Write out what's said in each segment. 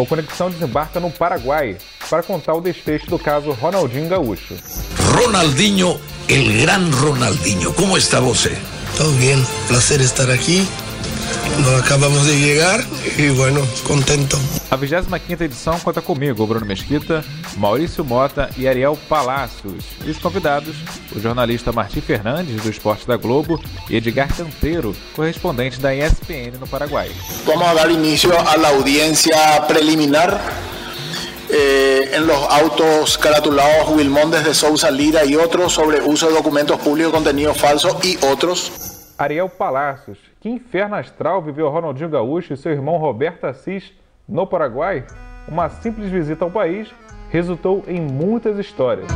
O Conexão desembarca no Paraguai para contar o desfecho do caso Ronaldinho Gaúcho. Ronaldinho, el gran Ronaldinho, como está você? Todo bien, placer estar aquí. Nos acabamos de llegar y bueno, contento. A 25 edição conta comigo, Bruno Mesquita, Maurício Mota e Ariel Palacios. E os convidados, o jornalista Martim Fernandes, do Esporte da Globo, e Edgar Canteiro, correspondente da ESPN no Paraguai. Vamos dar início à audiência preliminar eh, en los autos caratulados Wilmondes de Sousa Lira y otros sobre uso de documentos públicos, contenido falso y otros. Ariel Palacios, que inferno astral viveu Ronaldinho Gaúcho e seu irmão Roberto Assis no Paraguai? Uma simples visita ao país resultou em muitas histórias.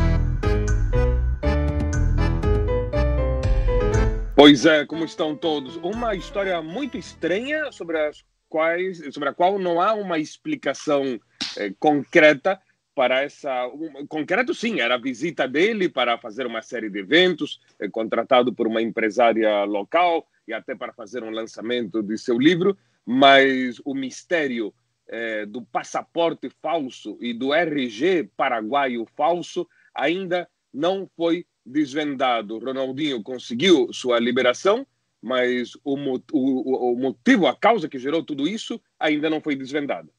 Pois é, como estão todos? Uma história muito estranha sobre, as quais, sobre a qual não há uma explicação eh, concreta para essa. Um, concreto, sim, era a visita dele para fazer uma série de eventos, eh, contratado por uma empresária local e até para fazer um lançamento de seu livro, mas o mistério eh, do passaporte falso e do RG paraguaio falso ainda não foi desvendado. Ronaldinho conseguiu sua liberação, mas o, o, o motivo, a causa que gerou tudo isso ainda não foi desvendada.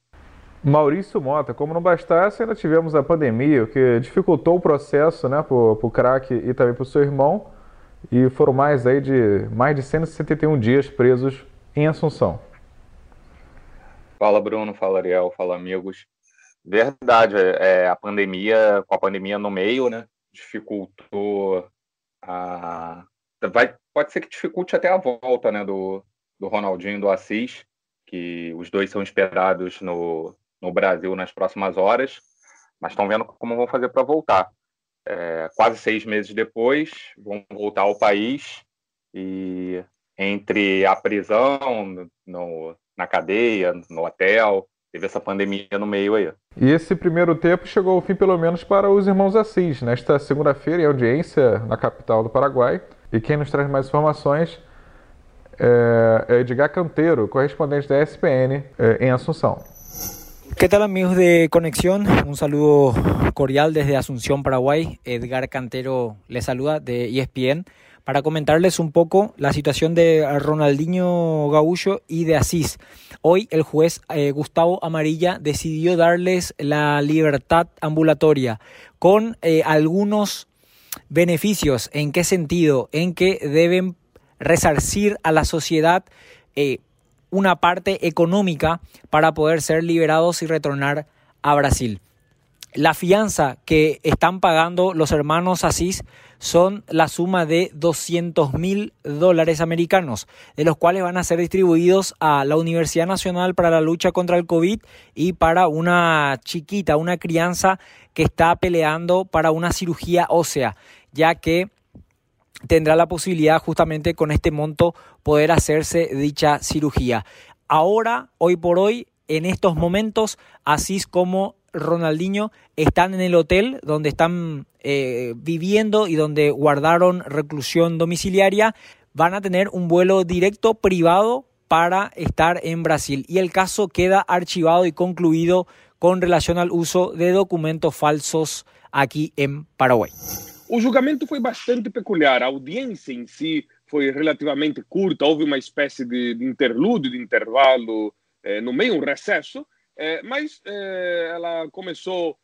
Maurício Mota, como não bastasse, ainda tivemos a pandemia, o que dificultou o processo né, para o craque e também para o seu irmão, e foram mais, aí de, mais de 171 dias presos em Assunção. Fala Bruno, fala Ariel, fala amigos. Verdade, é, a pandemia, com a pandemia no meio, né, dificultou a... Vai, pode ser que dificulte até a volta né, do, do Ronaldinho do Assis, que os dois são esperados no, no Brasil nas próximas horas, mas estão vendo como vão fazer para voltar. É, quase seis meses depois, vão voltar ao país e entre a prisão, no, na cadeia, no hotel, teve essa pandemia no meio aí. E esse primeiro tempo chegou ao fim, pelo menos, para os irmãos Assis, nesta segunda-feira, em audiência na capital do Paraguai. E quem nos traz mais informações é Edgar Canteiro, correspondente da ESPN em Assunção. ¿Qué tal amigos de Conexión? Un saludo cordial desde Asunción, Paraguay. Edgar Cantero les saluda de ESPN para comentarles un poco la situación de Ronaldinho Gaullo y de Asís. Hoy el juez eh, Gustavo Amarilla decidió darles la libertad ambulatoria con eh, algunos beneficios. ¿En qué sentido? En que deben resarcir a la sociedad eh, una parte económica para poder ser liberados y retornar a Brasil. La fianza que están pagando los hermanos Asís son la suma de 200 mil dólares americanos, de los cuales van a ser distribuidos a la Universidad Nacional para la Lucha contra el COVID y para una chiquita, una crianza que está peleando para una cirugía ósea, ya que tendrá la posibilidad justamente con este monto poder hacerse dicha cirugía. Ahora, hoy por hoy, en estos momentos, así como Ronaldinho están en el hotel donde están eh, viviendo y donde guardaron reclusión domiciliaria, van a tener un vuelo directo privado para estar en Brasil. Y el caso queda archivado y concluido con relación al uso de documentos falsos aqui em Paraguai. O julgamento foi bastante peculiar. A audiência em si foi relativamente curta, houve uma espécie de, interlúdio, de intervalo eh, no meio, um recesso, eh, mas eh, ela começou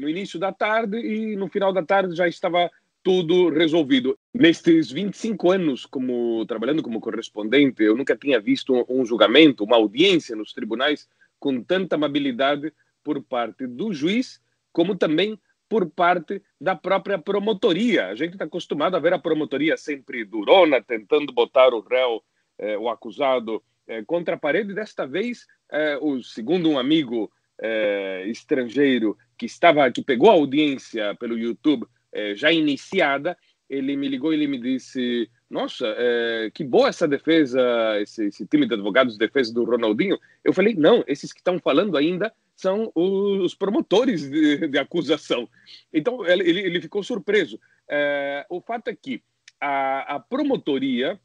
no início da tarde e no final da tarde já estava tudo resolvido. Nestes 25 anos como trabalhando como correspondente, eu nunca tinha visto um julgamento, uma audiência nos tribunais com tanta amabilidade por parte do juiz, como também por parte da própria promotoria. A gente está acostumado a ver a promotoria sempre durona, tentando botar o réu, eh, o acusado, eh, contra a parede. Desta vez, eh, o, segundo um amigo eh, estrangeiro que estava, que pegou a audiência pelo YouTube eh, já iniciada, ele me ligou e ele me disse: Nossa, eh, que boa essa defesa, esse, esse time de advogados de defesa do Ronaldinho. Eu falei: Não, esses que estão falando ainda são os promotores de, de acusação. Então, ele, ele ficou surpreso. É, o fato é que a, a promotoria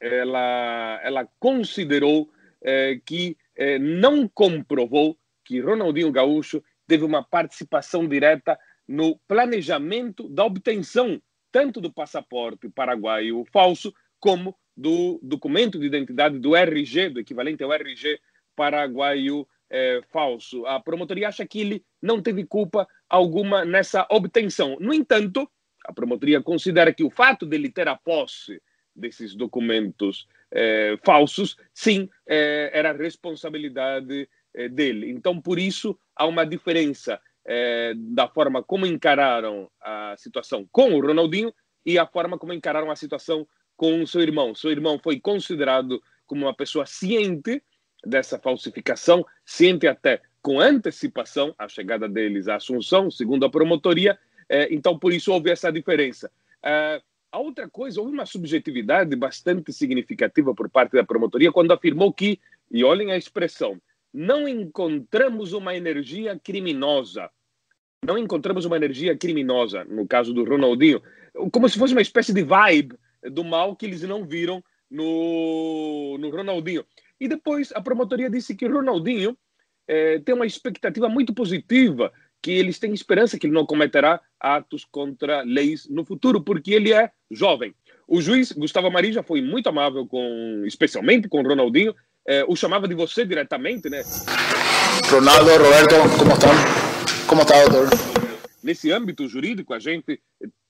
ela, ela considerou é, que é, não comprovou que Ronaldinho Gaúcho teve uma participação direta no planejamento da obtenção tanto do passaporte paraguaio falso como do documento de identidade do RG, do equivalente ao RG paraguaio é, falso. A promotoria acha que ele não teve culpa alguma nessa obtenção. No entanto, a promotoria considera que o fato de ele ter a posse desses documentos é, falsos, sim, é, era responsabilidade é, dele. Então, por isso, há uma diferença é, da forma como encararam a situação com o Ronaldinho e a forma como encararam a situação com o seu irmão. Seu irmão foi considerado como uma pessoa ciente dessa falsificação, ciente até com antecipação a chegada deles à Assunção, segundo a promotoria. É, então, por isso houve essa diferença. É, a outra coisa, houve uma subjetividade bastante significativa por parte da promotoria quando afirmou que, e olhem a expressão, não encontramos uma energia criminosa. Não encontramos uma energia criminosa, no caso do Ronaldinho, como se fosse uma espécie de vibe do mal que eles não viram no, no Ronaldinho. E depois a promotoria disse que Ronaldinho eh, tem uma expectativa muito positiva, que eles têm esperança que ele não cometerá atos contra leis no futuro, porque ele é jovem. O juiz Gustavo Amari já foi muito amável com, especialmente com Ronaldinho, eh, o chamava de você diretamente, né? Ronaldo, Roberto, como estão? Como está, doutor? Nesse âmbito jurídico, a gente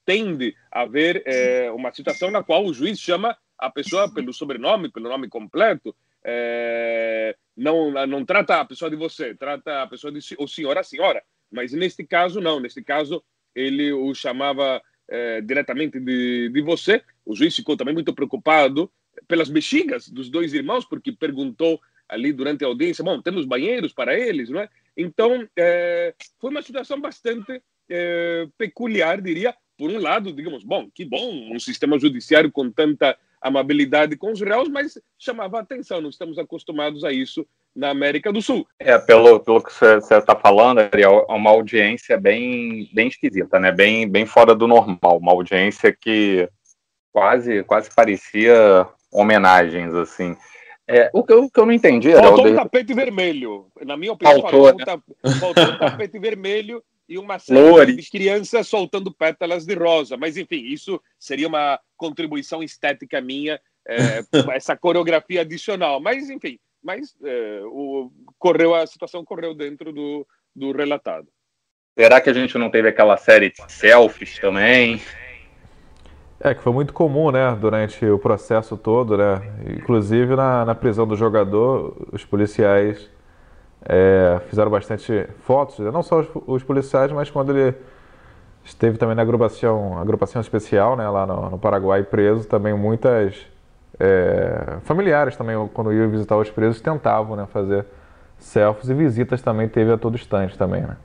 tende a ver é, uma situação na qual o juiz chama a pessoa pelo sobrenome, pelo nome completo, é, não, não trata a pessoa de você, trata a pessoa de o senhor, a senhora. Mas neste caso, não. Neste caso, ele o chamava é, diretamente de, de você. O juiz ficou também muito preocupado pelas bexigas dos dois irmãos, porque perguntou ali durante a audiência, bom, temos banheiros para eles, não é? Então, é, foi uma situação bastante é, peculiar, diria. Por um lado, digamos, bom, que bom um sistema judiciário com tanta amabilidade com os réus, mas chamava a atenção, não estamos acostumados a isso na América do Sul. É, pelo, pelo que você está falando, Ariel, é uma audiência bem, bem esquisita, né? bem, bem fora do normal, uma audiência que quase, quase parecia homenagens, assim. É, o, que eu, o que eu não entendi... Faltou um tapete vermelho, na minha opinião, faltou, faltou, né? faltou um tapete vermelho e uma série de crianças soltando pétalas de rosa. Mas, enfim, isso seria uma contribuição estética minha, é, essa coreografia adicional. Mas, enfim, mas é, o, correu, a situação correu dentro do, do relatado. Será que a gente não teve aquela série de selfies também? É, que foi muito comum, né, durante o processo todo, né? Inclusive na, na prisão do jogador, os policiais é, fizeram bastante fotos, não só os, os, policiais, mas quando ele esteve também na agrupação, agrupação especial, né, lá no, no Paraguai, preso, também muitas é, familiares também, quando iam visitar os presos, tentavam né, fazer selfies e visitas também teve a todo instante também, né?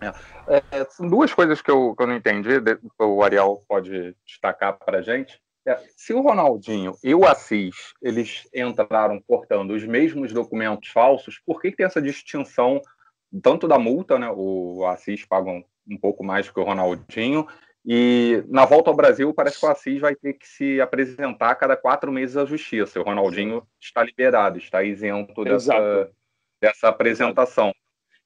É, é, duas coisas que eu, que eu não entendi, o Ariel pode destacar para a gente. É, se o Ronaldinho e o Assis eles entraram portando os mesmos documentos falsos, por que, que tem essa distinção tanto da multa, né? O Assis paga um, um pouco mais que o Ronaldinho, e na volta ao Brasil, parece que o Assis vai ter que se apresentar a cada quatro meses à justiça. O Ronaldinho está liberado, está isento dessa, dessa apresentação.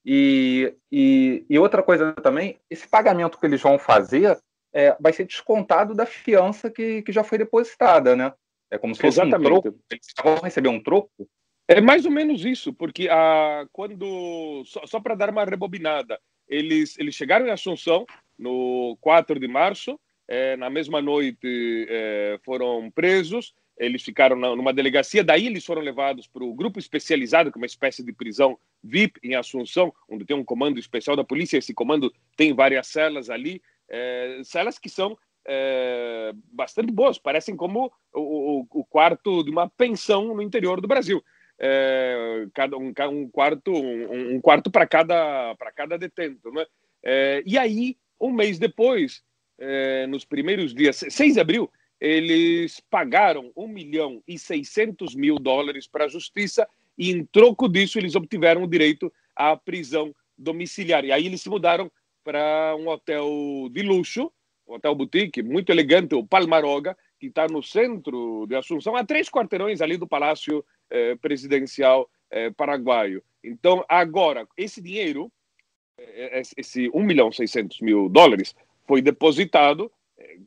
E, e, e, outra coisa também, esse pagamento que eles vão fazer é, vai ser descontado da fiança que, que já foi depositada, né? É como se fosse Exatamente. um troco. Eles vão receber um troco? É mais ou menos isso, porque a, quando. Só, só para dar uma rebobinada, eles, eles chegaram em Assunção no 4 de março, é, na mesma noite é, foram presos, eles ficaram na, numa delegacia, daí eles foram levados para o grupo especializado, que é uma espécie de prisão VIP em Assunção, onde tem um comando especial da polícia, esse comando tem várias celas ali, é, celas que são é, bastante boas, parecem como o, o, o, quarto de uma pensão no interior do Brasil. É, cada um, um, quarto um, um quarto para cada para cada detento, né? É, e aí um mês depois, é, nos primeiros dias, 6 de abril, eles pagaram 1 milhão e 600 mil dólares para a justiça e em troco disso eles obtiveram o direito à prisão domiciliar. E aí eles se mudaram para um hotel de luxo, um hotel boutique muito elegante, o Palmaroga, que está no centro de Assunção, a três quarteirões ali do Palácio eh, Presidencial é, paraguaio. Então, agora, esse dinheiro, é, esse 1 milhão e 600 mil dólares, foi depositado é,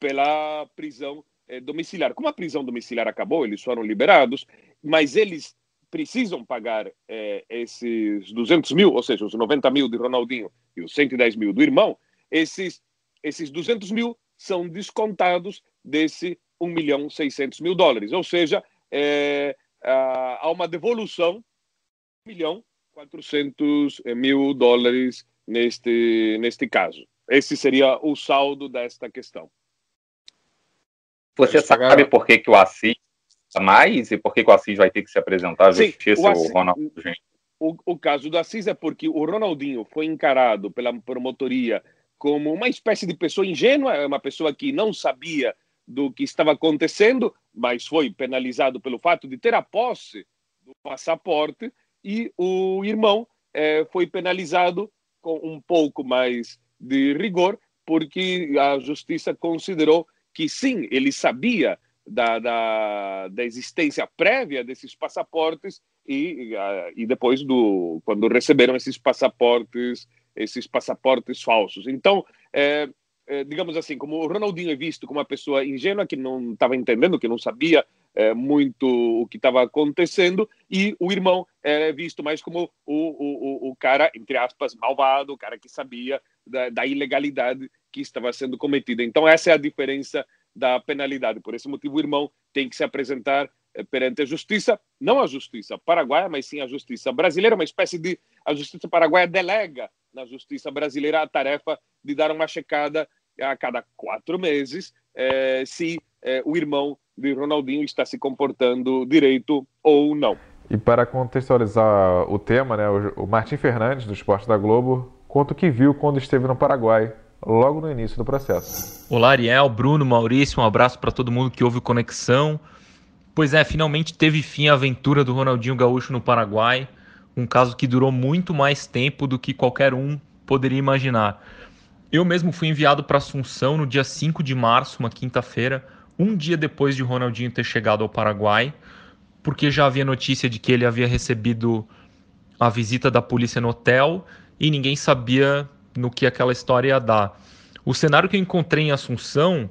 pela prisão é, domiciliar. Como a prisão domiciliar acabou, eles foram liberados, mas eles precisam pagar esses 200 mil, ou seja, os 90 mil de Ronaldinho e os 110 mil do irmão, esses, esses 200 mil são descontados desse 1 milhão 600 mil dólares. Ou seja, é, há uma devolução de 1 milhão 400 mil dólares neste, neste caso. Esse seria o saldo desta questão. Você sabe por que, que o Assis mais e por que, que o Assis vai ter que se apresentar à justiça, o, Assis, o Ronaldinho? O, o, caso do Assis é porque o Ronaldinho foi encarado pela promotoria como uma espécie de pessoa ingênua, uma pessoa que não sabia do que estava acontecendo, mas foi penalizado pelo fato de ter a posse do passaporte, e o irmão é, foi penalizado com um pouco mais de rigor, porque a justiça considerou que sim, ele sabia da, da, da existência prévia desses passaportes e, e depois do quando receberam esses passaportes esses passaportes falsos. Então, é, é, digamos assim, como o Ronaldinho é visto como uma pessoa ingênua que não estava entendendo, que não sabia é, muito o que estava acontecendo, e o irmão é visto mais como o, o, o cara, entre aspas, malvado, o cara que sabia da, da ilegalidade que estava sendo cometida. Então, essa é a diferença da penalidade. Por esse motivo, o irmão tem que se apresentar eh, perante a justiça, não a justiça paraguaia, mas sim a justiça brasileira, uma espécie de. A justiça paraguaia delega na justiça brasileira a tarefa de dar uma checada a cada quatro meses eh, se eh, o irmão de Ronaldinho está se comportando direito ou não. E para contextualizar o tema, né, o Martim Fernandes, do Esporte da Globo, conta o que viu quando esteve no Paraguai logo no início do processo. Olá, Ariel, Bruno, Maurício, um abraço para todo mundo que ouve Conexão. Pois é, finalmente teve fim a aventura do Ronaldinho Gaúcho no Paraguai, um caso que durou muito mais tempo do que qualquer um poderia imaginar. Eu mesmo fui enviado para Assunção no dia 5 de março, uma quinta-feira, um dia depois de Ronaldinho ter chegado ao Paraguai, porque já havia notícia de que ele havia recebido a visita da polícia no hotel e ninguém sabia no que aquela história ia dar. O cenário que eu encontrei em Assunção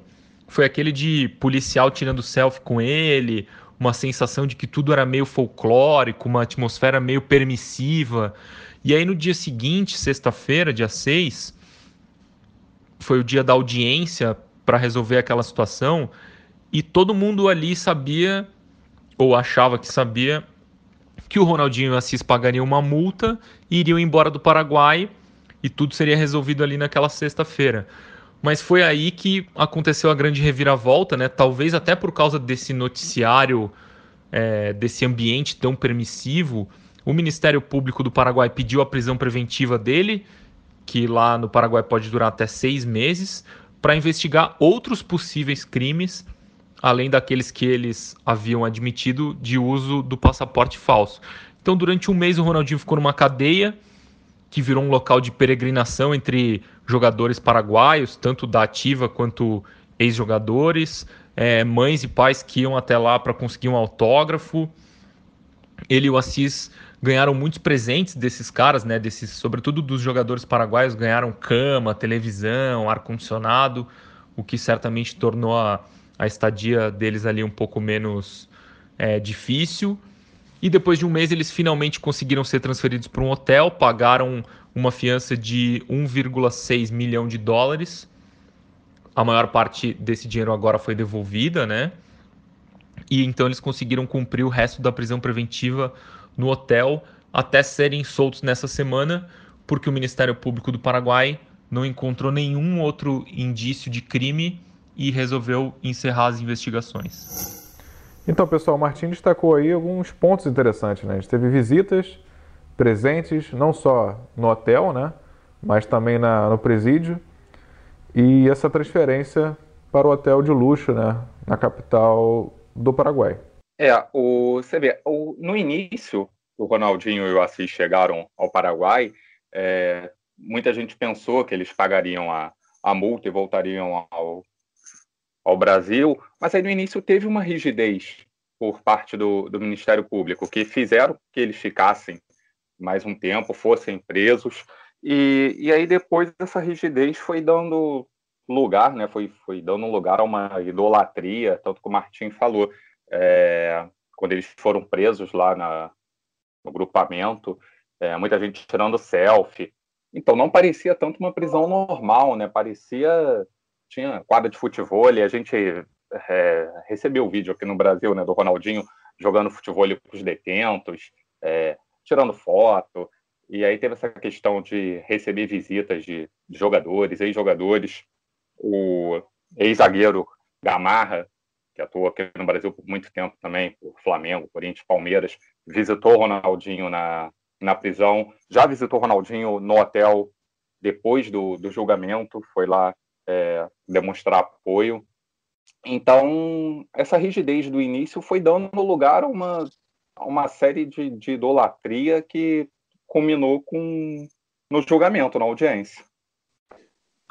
foi aquele de policial tirando selfie com ele, uma sensação de que tudo era meio folclórico, uma atmosfera meio permissiva. E aí no dia seguinte, sexta-feira, dia 6, foi o dia da audiência para resolver aquela situação e todo mundo ali sabia ou achava que sabia que o Ronaldinho e o Assis pagariam uma multa e iriam embora do Paraguai e tudo seria resolvido ali naquela sexta-feira. Mas foi aí que aconteceu a grande reviravolta, né? Talvez até por causa desse noticiário, é, desse ambiente tão permissivo, o Ministério Público do Paraguai pediu a prisão preventiva dele, que lá no Paraguai pode durar até seis meses, para investigar outros possíveis crimes, além daqueles que eles haviam admitido de uso do passaporte falso. Então, durante um mês, o Ronaldinho ficou numa cadeia que virou um local de peregrinação entre jogadores paraguaios, tanto da ativa quanto ex-jogadores, é, mães e pais que iam até lá para conseguir um autógrafo. Ele e o Assis ganharam muitos presentes desses caras, né? Desses, sobretudo dos jogadores paraguaios, ganharam cama, televisão, ar condicionado, o que certamente tornou a, a estadia deles ali um pouco menos é, difícil. E depois de um mês, eles finalmente conseguiram ser transferidos para um hotel, pagaram uma fiança de 1,6 milhão de dólares. A maior parte desse dinheiro agora foi devolvida, né? E então eles conseguiram cumprir o resto da prisão preventiva no hotel até serem soltos nessa semana, porque o Ministério Público do Paraguai não encontrou nenhum outro indício de crime e resolveu encerrar as investigações. Então, pessoal, o Martim destacou aí alguns pontos interessantes, né? A gente teve visitas, presentes, não só no hotel, né? Mas também na, no presídio. E essa transferência para o hotel de luxo, né? Na capital do Paraguai. É, o, você vê, o, no início, o Ronaldinho e o Assis chegaram ao Paraguai, é, muita gente pensou que eles pagariam a, a multa e voltariam ao, ao Brasil, mas aí no início teve uma rigidez por parte do, do Ministério Público, que fizeram que eles ficassem mais um tempo, fossem presos, e, e aí depois essa rigidez foi dando lugar, né, foi, foi dando lugar a uma idolatria, tanto que o Martim falou, é, quando eles foram presos lá na, no grupamento, é, muita gente tirando selfie, então não parecia tanto uma prisão normal, né, parecia, tinha quadra de futebol, e a gente é, recebeu o vídeo aqui no Brasil, né, do Ronaldinho jogando futebol com os detentos, é, tirando foto, e aí teve essa questão de receber visitas de, jogadores, ex-jogadores, o ex-zagueiro Gamarra, que atuou aqui no Brasil por muito tempo também, por Flamengo, Corinthians, Palmeiras, visitou o Ronaldinho na, na prisão, já visitou o Ronaldinho no hotel depois do, do julgamento, foi lá é, demonstrar apoio. Então, essa rigidez do início foi dando lugar a uma, a uma série de, de idolatria que culminou com no julgamento, na audiência.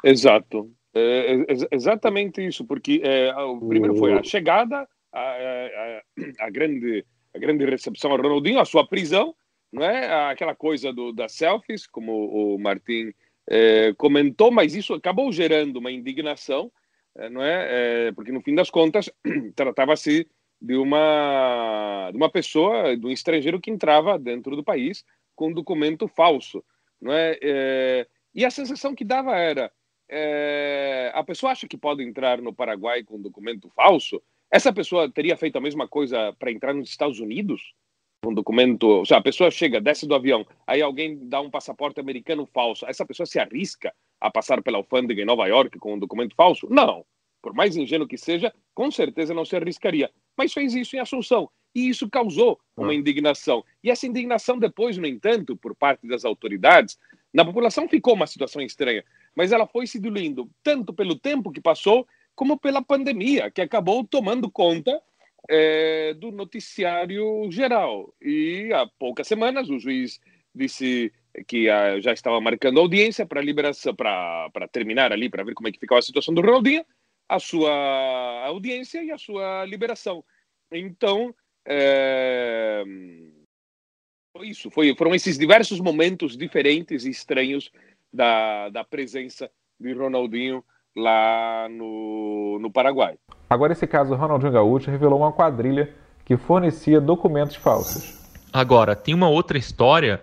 Exato. É, é, exatamente isso, porque é, o primeiro foi a chegada, a, a, a, grande, a grande recepção a Ronaldinho, a sua prisão, não é? Aquela coisa do, das selfies, como o Martin é, comentou, mas isso acabou gerando uma indignação, é, não é? é porque no fim das contas tratava-se de uma de uma pessoa, de um estrangeiro que entrava dentro do país com documento falso, não é? é e a sensação que dava era é, a pessoa acha que pode entrar no Paraguai com documento falso, essa pessoa teria feito a mesma coisa para entrar nos Estados Unidos? Com documento. Ou seja, a pessoa chega, desce do avião, aí alguém dá um passaporte americano falso. Essa pessoa se arrisca a passar pela alfândega em Nova York com um documento falso? Não. Por mais ingênuo que seja, com certeza não se arriscaria. Mas fez isso em Assunção. E isso causou uma ah. indignação. E essa indignação, depois, no entanto, por parte das autoridades, na população ficou uma situação estranha mas ela foi se diluindo tanto pelo tempo que passou, como pela pandemia, que acabou tomando conta é, do noticiário geral. E há poucas semanas o juiz disse que a, já estava marcando audiência para liberação, para terminar ali, para ver como é que ficava a situação do Ronaldinho, a sua audiência e a sua liberação. Então, é, foi isso, foi, foram esses diversos momentos diferentes e estranhos da, da presença de Ronaldinho lá no, no Paraguai. Agora, esse caso Ronaldinho Gaúcho revelou uma quadrilha que fornecia documentos falsos. Agora, tem uma outra história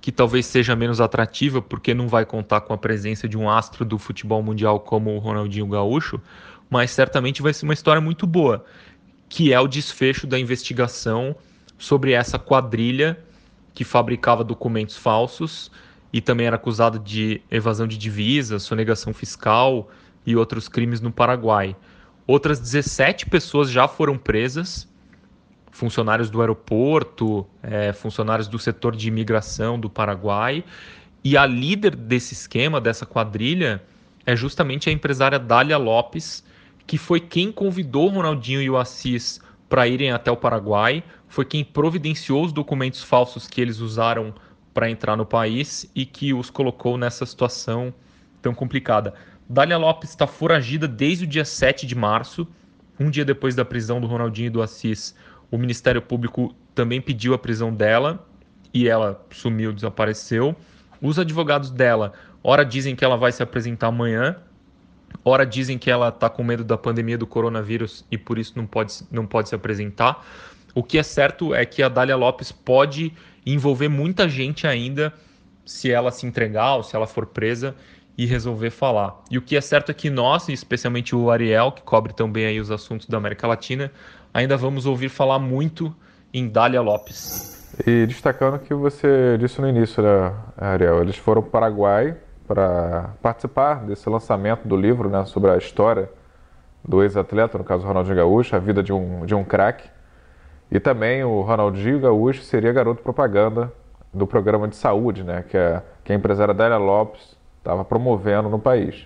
que talvez seja menos atrativa, porque não vai contar com a presença de um astro do futebol mundial como o Ronaldinho Gaúcho, mas certamente vai ser uma história muito boa, que é o desfecho da investigação sobre essa quadrilha que fabricava documentos falsos e também era acusado de evasão de divisas, sonegação fiscal e outros crimes no Paraguai. Outras 17 pessoas já foram presas, funcionários do aeroporto, é, funcionários do setor de imigração do Paraguai. E a líder desse esquema, dessa quadrilha, é justamente a empresária Dália Lopes, que foi quem convidou Ronaldinho e o Assis para irem até o Paraguai, foi quem providenciou os documentos falsos que eles usaram para entrar no país e que os colocou nessa situação tão complicada. Dália Lopes está foragida desde o dia 7 de março, um dia depois da prisão do Ronaldinho e do Assis. O Ministério Público também pediu a prisão dela e ela sumiu, desapareceu. Os advogados dela, ora dizem que ela vai se apresentar amanhã, ora dizem que ela está com medo da pandemia do coronavírus e por isso não pode, não pode se apresentar. O que é certo é que a Dália Lopes pode envolver muita gente ainda se ela se entregar ou se ela for presa e resolver falar. E o que é certo é que nós, especialmente o Ariel, que cobre também aí os assuntos da América Latina, ainda vamos ouvir falar muito em Dália Lopes. E destacando que você disse no início, né, Ariel, eles foram para o Paraguai para participar desse lançamento do livro né, sobre a história do ex-atleta, no caso Ronaldinho Gaúcho, a vida de um, de um craque. E também o Ronaldinho Gaúcho seria garoto propaganda do programa de saúde, né, que, a, que a empresária Dália Lopes estava promovendo no país.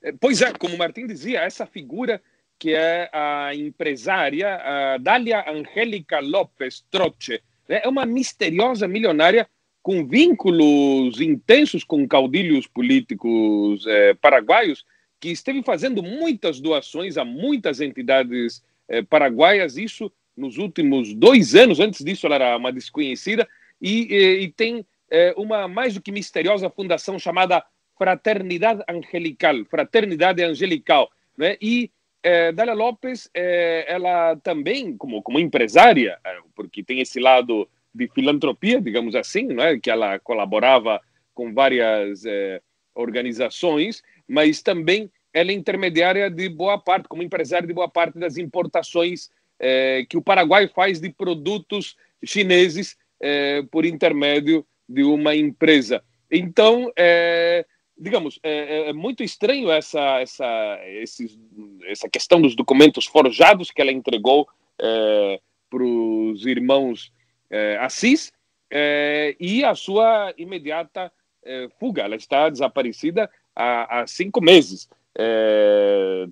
É, pois é, como o Martim dizia, essa figura que é a empresária a Dália Angélica Lopes Troche, né, é uma misteriosa milionária com vínculos intensos com caudilhos políticos eh, paraguaios, que esteve fazendo muitas doações a muitas entidades eh, paraguaias, isso nos últimos dois anos. Antes disso, ela era uma desconhecida e, e, e tem é, uma mais do que misteriosa fundação chamada Fraternidade Angelical, Fraternidade Angelical, né? E é, Dália Lopes, é, ela também, como, como empresária, é, porque tem esse lado de filantropia, digamos assim, né? que ela colaborava com várias é, organizações, mas também ela é intermediária de boa parte, como empresária de boa parte das importações é, que o Paraguai faz de produtos chineses é, por intermédio de uma empresa. Então, é, digamos, é, é, é, muito estranho essa, essa, esses, essa questão dos documentos forjados que ela entregou é, para os irmãos é, Assis é, e a sua imediata é, fuga. Ela está desaparecida há, há cinco meses.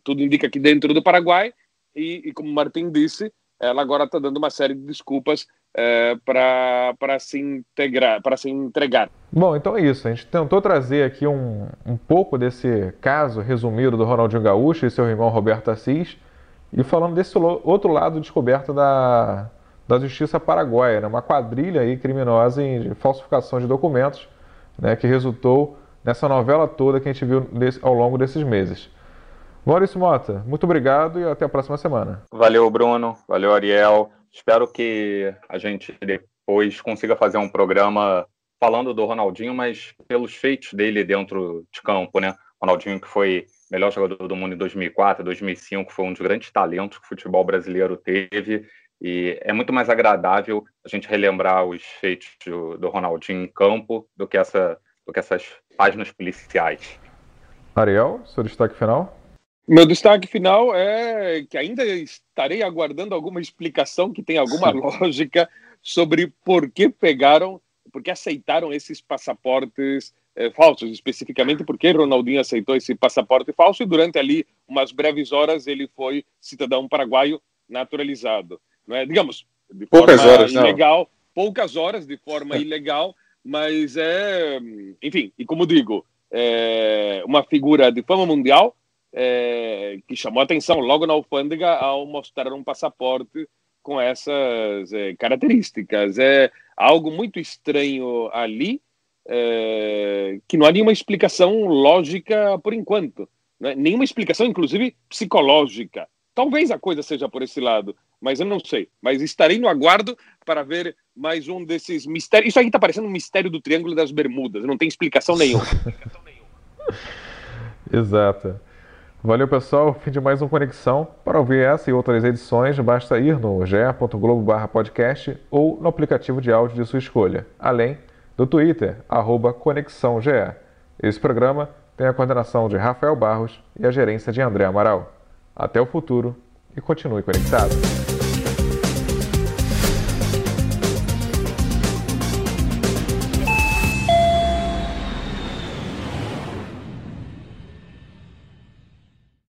tudo indica que dentro do Paraguai, e, e como Martin disse, ela agora está dando uma série de desculpas é, para se integrar, para se entregar. Bom, então é isso. A gente tentou trazer aqui um, um pouco desse caso resumido do Ronaldinho Gaúcho e seu irmão Roberto Assis, e falando desse outro lado descoberto da, da justiça paraguaia, né? uma quadrilha aí criminosa em falsificação de documentos, né? que resultou nessa novela toda que a gente viu desse, ao longo desses meses. Maurício Mota, muito obrigado e até a próxima semana. Valeu, Bruno. Valeu, Ariel. Espero que a gente depois consiga fazer um programa falando do Ronaldinho, mas pelos feitos dele dentro de campo, né? Ronaldinho que foi melhor jogador do mundo em 2004, 2005, foi um dos grandes talentos que o futebol brasileiro teve e é muito mais agradável a gente relembrar os feitos do, Ronaldinho em campo do que, essa, do que essas páginas policiais. Ariel, seu destaque final? Meu destaque final é que ainda estarei aguardando alguma explicação que tenha alguma lógica sobre por que pegaram, por que aceitaram esses passaportes é, falsos, especificamente porque Ronaldinho aceitou esse passaporte falso e durante ali umas breves horas ele foi cidadão paraguaio naturalizado. Não é? Digamos, de poucas forma horas, ilegal, não. poucas horas de forma ilegal, mas é, enfim, e como digo, é uma figura de fama mundial, é, que chamou atenção logo na alfândega ao mostrar um passaporte com essas é, características. É algo muito estranho ali, é, que não há nenhuma explicação lógica por enquanto. Né? Nenhuma explicação, inclusive, psicológica. Talvez a coisa seja por esse lado, mas eu não sei. Mas estarei no aguardo para ver mais um desses mistérios. Isso aí está parecendo um mistério do Triângulo das Bermudas. Não tem explicação nenhuma. Exato. Valeu, pessoal. Fim de mais um Conexão. Para ouvir essa e outras edições, basta ir no ge.globo.podcast ou no aplicativo de áudio de sua escolha, além do Twitter, ConexãoGE. Esse programa tem a coordenação de Rafael Barros e a gerência de André Amaral. Até o futuro e continue conectado.